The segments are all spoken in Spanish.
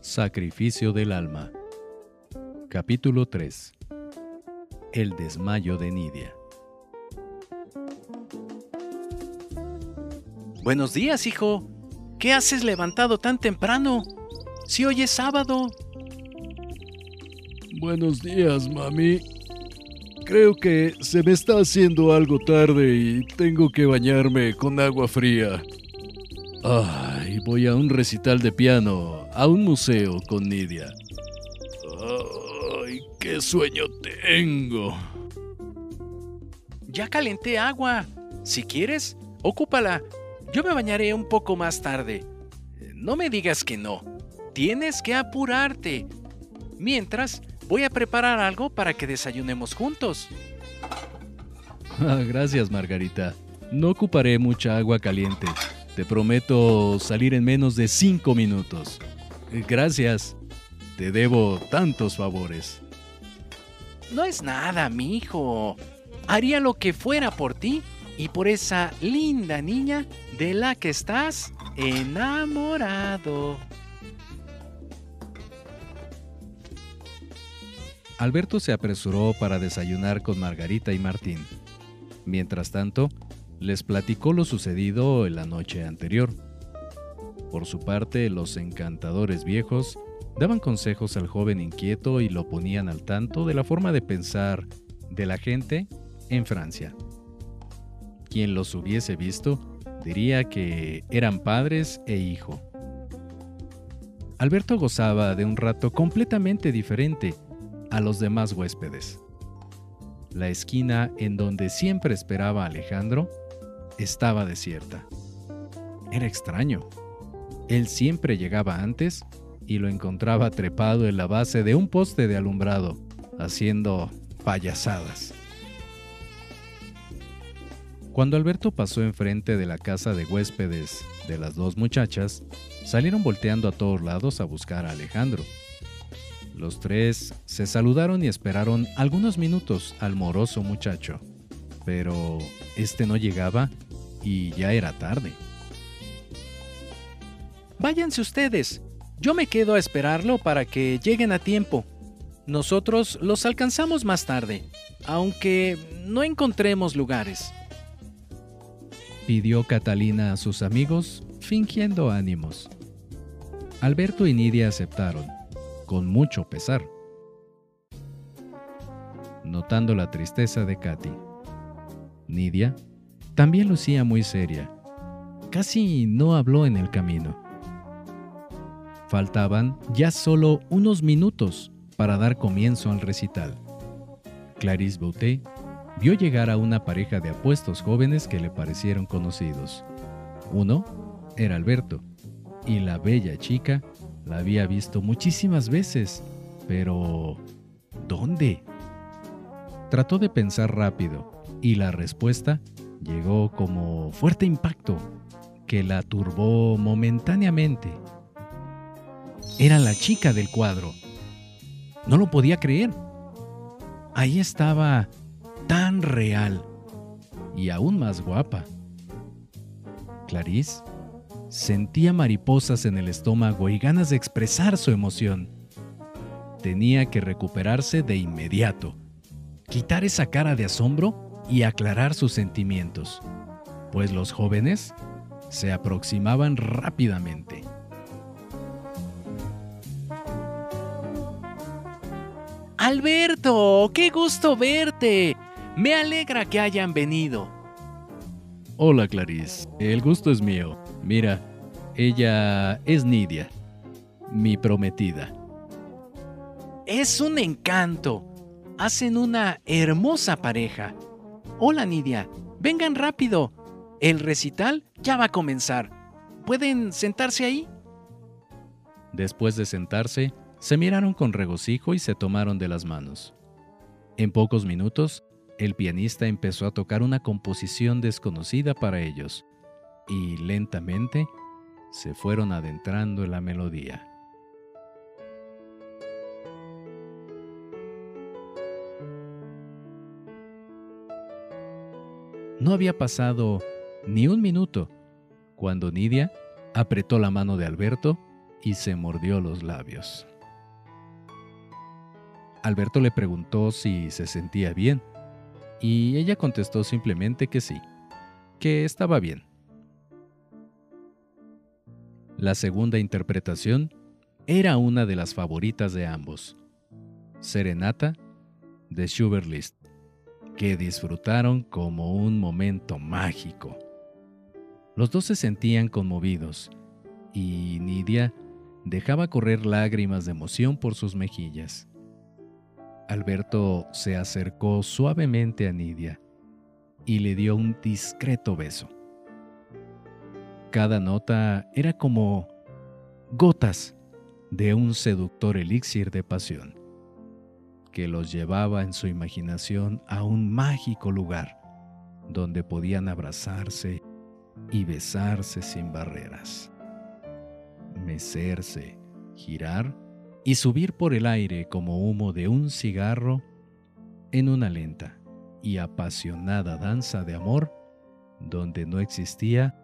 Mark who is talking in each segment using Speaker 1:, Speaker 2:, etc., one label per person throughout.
Speaker 1: Sacrificio del alma. Capítulo 3. El desmayo de Nidia.
Speaker 2: Buenos días, hijo. ¿Qué haces levantado tan temprano? Si hoy es sábado.
Speaker 3: Buenos días, mami. Creo que se me está haciendo algo tarde y tengo que bañarme con agua fría. Ay, voy a un recital de piano, a un museo con Nidia. Ay, qué sueño tengo.
Speaker 2: Ya calenté agua. Si quieres, ocúpala. Yo me bañaré un poco más tarde. No me digas que no. Tienes que apurarte. Mientras, voy a preparar algo para que desayunemos juntos.
Speaker 1: Ah, gracias, Margarita. No ocuparé mucha agua caliente. Te prometo salir en menos de cinco minutos. Eh, Gracias. Te debo tantos favores.
Speaker 2: No es nada, mi hijo. Haría lo que fuera por ti y por esa linda niña de la que estás enamorado.
Speaker 1: Alberto se apresuró para desayunar con Margarita y Martín. Mientras tanto, les platicó lo sucedido la noche anterior. Por su parte, los encantadores viejos daban consejos al joven inquieto y lo ponían al tanto de la forma de pensar de la gente en Francia. Quien los hubiese visto diría que eran padres e hijo. Alberto gozaba de un rato completamente diferente a los demás huéspedes. La esquina en donde siempre esperaba Alejandro estaba desierta. Era extraño. Él siempre llegaba antes y lo encontraba trepado en la base de un poste de alumbrado, haciendo payasadas. Cuando Alberto pasó enfrente de la casa de huéspedes de las dos muchachas, salieron volteando a todos lados a buscar a Alejandro. Los tres se saludaron y esperaron algunos minutos al moroso muchacho, pero este no llegaba y ya era tarde.
Speaker 2: Váyanse ustedes. Yo me quedo a esperarlo para que lleguen a tiempo. Nosotros los alcanzamos más tarde, aunque no encontremos lugares.
Speaker 1: Pidió Catalina a sus amigos, fingiendo ánimos. Alberto y Nidia aceptaron, con mucho pesar, notando la tristeza de Katy. Nidia también lucía muy seria. Casi no habló en el camino. Faltaban ya solo unos minutos para dar comienzo al recital. Clarice Boutet vio llegar a una pareja de apuestos jóvenes que le parecieron conocidos. Uno era Alberto, y la bella chica la había visto muchísimas veces, pero ¿dónde? Trató de pensar rápido, y la respuesta llegó como fuerte impacto que la turbó momentáneamente. Era la chica del cuadro. No lo podía creer. Ahí estaba tan real y aún más guapa. Clarice sentía mariposas en el estómago y ganas de expresar su emoción. Tenía que recuperarse de inmediato, quitar esa cara de asombro y aclarar sus sentimientos, pues los jóvenes se aproximaban rápidamente.
Speaker 2: Alberto, qué gusto verte. Me alegra que hayan venido.
Speaker 1: Hola Clarice, el gusto es mío. Mira, ella es Nidia, mi prometida.
Speaker 2: Es un encanto. Hacen una hermosa pareja. Hola Nidia, vengan rápido. El recital ya va a comenzar. ¿Pueden sentarse ahí?
Speaker 1: Después de sentarse, se miraron con regocijo y se tomaron de las manos. En pocos minutos, el pianista empezó a tocar una composición desconocida para ellos, y lentamente se fueron adentrando en la melodía. No había pasado ni un minuto cuando Nidia apretó la mano de Alberto y se mordió los labios. Alberto le preguntó si se sentía bien y ella contestó simplemente que sí, que estaba bien. La segunda interpretación era una de las favoritas de ambos, Serenata de Schubert List, que disfrutaron como un momento mágico. Los dos se sentían conmovidos y Nidia dejaba correr lágrimas de emoción por sus mejillas. Alberto se acercó suavemente a Nidia y le dio un discreto beso. Cada nota era como gotas de un seductor elixir de pasión, que los llevaba en su imaginación a un mágico lugar donde podían abrazarse y besarse sin barreras, mecerse, girar y subir por el aire como humo de un cigarro en una lenta y apasionada danza de amor donde no existía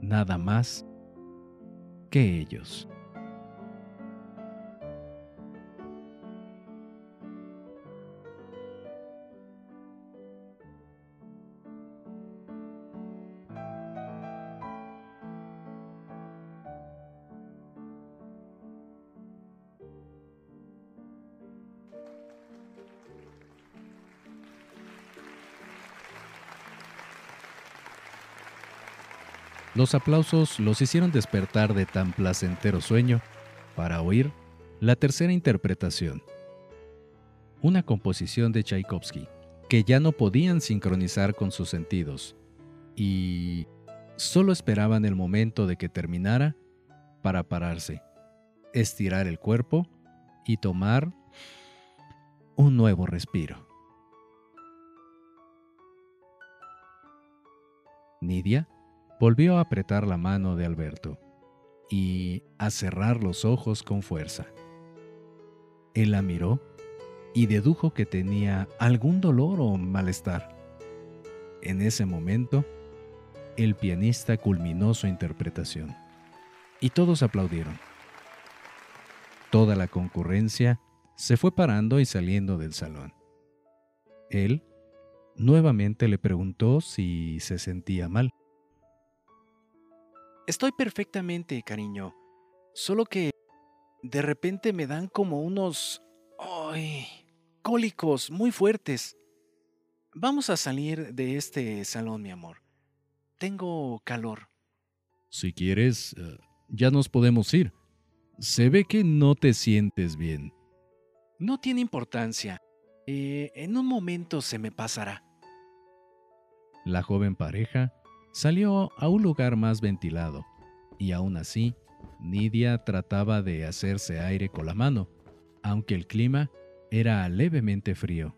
Speaker 1: nada más que ellos. Los aplausos los hicieron despertar de tan placentero sueño para oír la tercera interpretación, una composición de Tchaikovsky que ya no podían sincronizar con sus sentidos y solo esperaban el momento de que terminara para pararse, estirar el cuerpo y tomar un nuevo respiro. Nidia volvió a apretar la mano de Alberto y a cerrar los ojos con fuerza. Él la miró y dedujo que tenía algún dolor o malestar. En ese momento, el pianista culminó su interpretación y todos aplaudieron. Toda la concurrencia se fue parando y saliendo del salón. Él nuevamente le preguntó si se sentía mal.
Speaker 2: Estoy perfectamente, cariño. Solo que de repente me dan como unos... ¡Ay! cólicos muy fuertes. Vamos a salir de este salón, mi amor. Tengo calor.
Speaker 3: Si quieres, eh, ya nos podemos ir. Se ve que no te sientes bien.
Speaker 2: No tiene importancia. Eh, en un momento se me pasará.
Speaker 1: La joven pareja Salió a un lugar más ventilado, y aún así, Nidia trataba de hacerse aire con la mano, aunque el clima era levemente frío.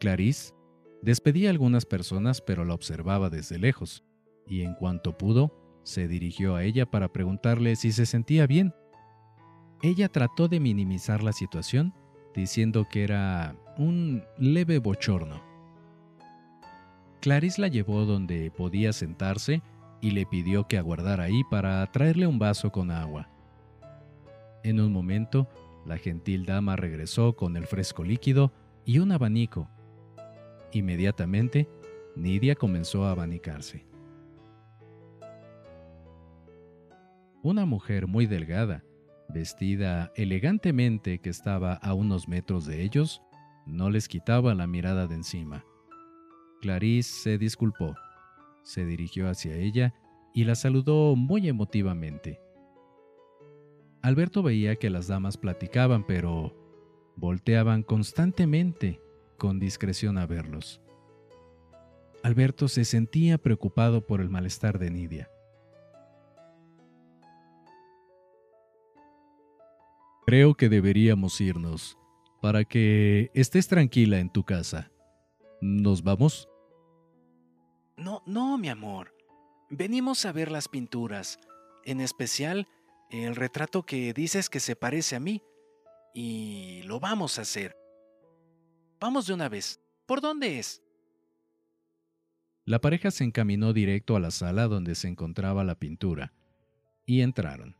Speaker 1: Clarice despedía a algunas personas pero la observaba desde lejos, y en cuanto pudo, se dirigió a ella para preguntarle si se sentía bien. Ella trató de minimizar la situación, diciendo que era un leve bochorno Clarice la llevó donde podía sentarse y le pidió que aguardara ahí para traerle un vaso con agua. En un momento, la gentil dama regresó con el fresco líquido y un abanico. Inmediatamente, Nidia comenzó a abanicarse. Una mujer muy delgada, vestida elegantemente que estaba a unos metros de ellos, no les quitaba la mirada de encima. Clarice se disculpó, se dirigió hacia ella y la saludó muy emotivamente. Alberto veía que las damas platicaban, pero volteaban constantemente con discreción a verlos. Alberto se sentía preocupado por el malestar de Nidia.
Speaker 3: Creo que deberíamos irnos para que estés tranquila en tu casa. ¿Nos vamos?
Speaker 2: No, no, mi amor. Venimos a ver las pinturas, en especial el retrato que dices que se parece a mí, y lo vamos a hacer. Vamos de una vez. ¿Por dónde es?
Speaker 1: La pareja se encaminó directo a la sala donde se encontraba la pintura y entraron.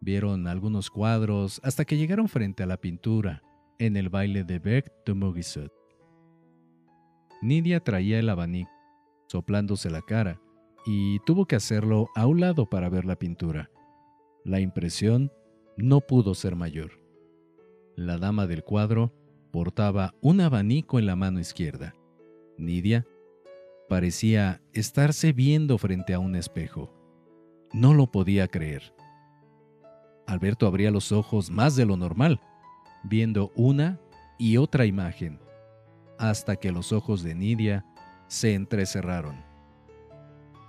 Speaker 1: Vieron algunos cuadros hasta que llegaron frente a la pintura en el baile de Bec de Mogisot. Nidia traía el abanico, soplándose la cara, y tuvo que hacerlo a un lado para ver la pintura. La impresión no pudo ser mayor. La dama del cuadro portaba un abanico en la mano izquierda. Nidia parecía estarse viendo frente a un espejo. No lo podía creer. Alberto abría los ojos más de lo normal, viendo una y otra imagen, hasta que los ojos de Nidia se entrecerraron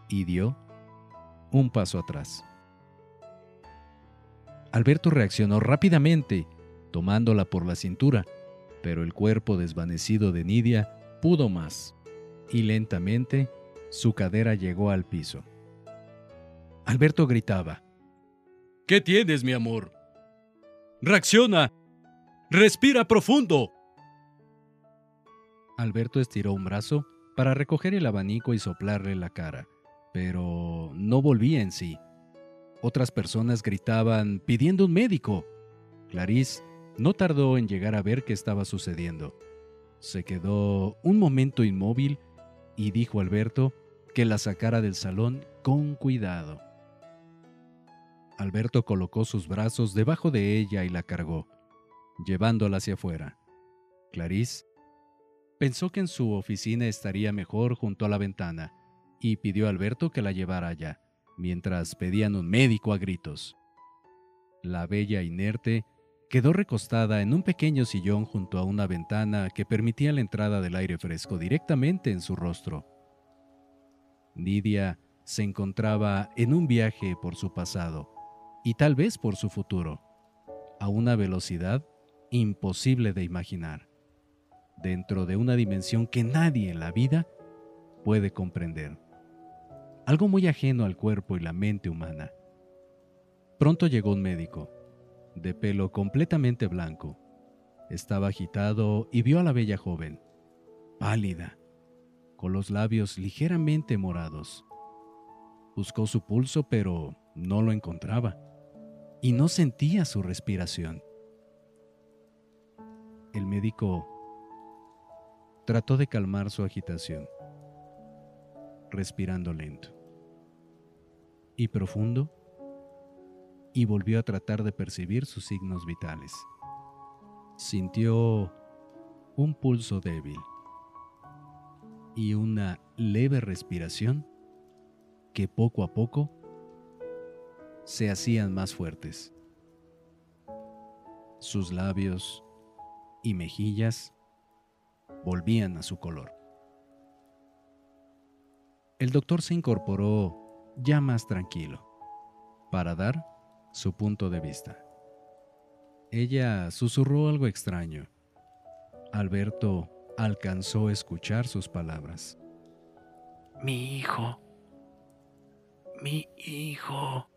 Speaker 1: y dio un paso atrás. Alberto reaccionó rápidamente, tomándola por la cintura, pero el cuerpo desvanecido de Nidia pudo más, y lentamente su cadera llegó al piso. Alberto gritaba.
Speaker 3: ¿Qué tienes, mi amor? ¡Reacciona! ¡Respira profundo!
Speaker 1: Alberto estiró un brazo para recoger el abanico y soplarle la cara, pero no volvía en sí. Otras personas gritaban pidiendo un médico. Clarice no tardó en llegar a ver qué estaba sucediendo. Se quedó un momento inmóvil y dijo a Alberto que la sacara del salón con cuidado. Alberto colocó sus brazos debajo de ella y la cargó, llevándola hacia afuera. Clarice pensó que en su oficina estaría mejor junto a la ventana y pidió a Alberto que la llevara allá, mientras pedían un médico a gritos. La bella inerte quedó recostada en un pequeño sillón junto a una ventana que permitía la entrada del aire fresco directamente en su rostro. Nidia se encontraba en un viaje por su pasado y tal vez por su futuro, a una velocidad imposible de imaginar, dentro de una dimensión que nadie en la vida puede comprender. Algo muy ajeno al cuerpo y la mente humana. Pronto llegó un médico, de pelo completamente blanco. Estaba agitado y vio a la bella joven, pálida, con los labios ligeramente morados. Buscó su pulso, pero no lo encontraba y no sentía su respiración. El médico trató de calmar su agitación, respirando lento y profundo, y volvió a tratar de percibir sus signos vitales. Sintió un pulso débil y una leve respiración que poco a poco se hacían más fuertes. Sus labios y mejillas volvían a su color. El doctor se incorporó ya más tranquilo para dar su punto de vista. Ella susurró algo extraño. Alberto alcanzó a escuchar sus palabras.
Speaker 2: Mi hijo. Mi hijo.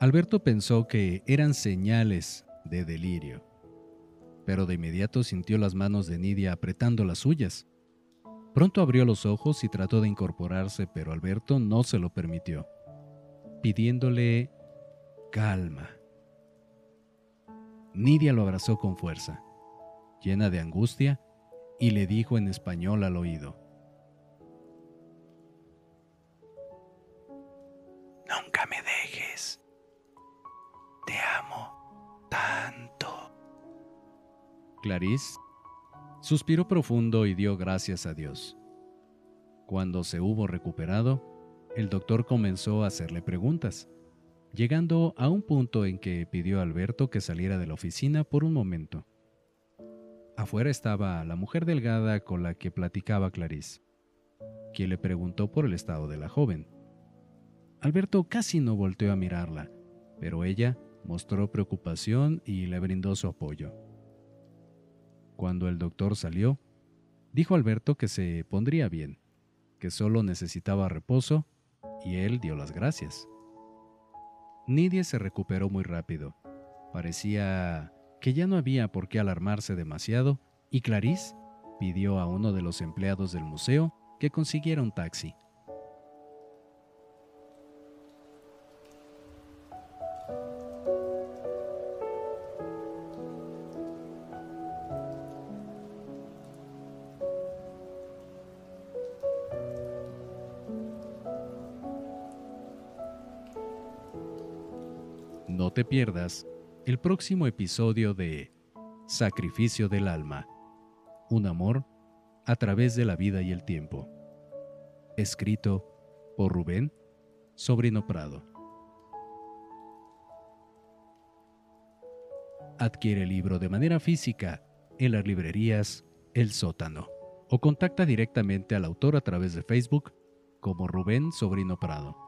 Speaker 1: Alberto pensó que eran señales de delirio, pero de inmediato sintió las manos de Nidia apretando las suyas. Pronto abrió los ojos y trató de incorporarse, pero Alberto no se lo permitió, pidiéndole calma. Nidia lo abrazó con fuerza, llena de angustia, y le dijo en español al oído, Clarice suspiró profundo y dio gracias a Dios. Cuando se hubo recuperado, el doctor comenzó a hacerle preguntas, llegando a un punto en que pidió a Alberto que saliera de la oficina por un momento. Afuera estaba la mujer delgada con la que platicaba Clarice, quien le preguntó por el estado de la joven. Alberto casi no volteó a mirarla, pero ella mostró preocupación y le brindó su apoyo. Cuando el doctor salió, dijo Alberto que se pondría bien, que solo necesitaba reposo, y él dio las gracias. Nidia se recuperó muy rápido. Parecía que ya no había por qué alarmarse demasiado, y Clarice pidió a uno de los empleados del museo que consiguiera un taxi. Pierdas el próximo episodio de Sacrificio del Alma. Un amor a través de la vida y el tiempo. Escrito por Rubén Sobrino Prado. Adquiere el libro de manera física en las librerías El Sótano o contacta directamente al autor a través de Facebook como Rubén Sobrino Prado.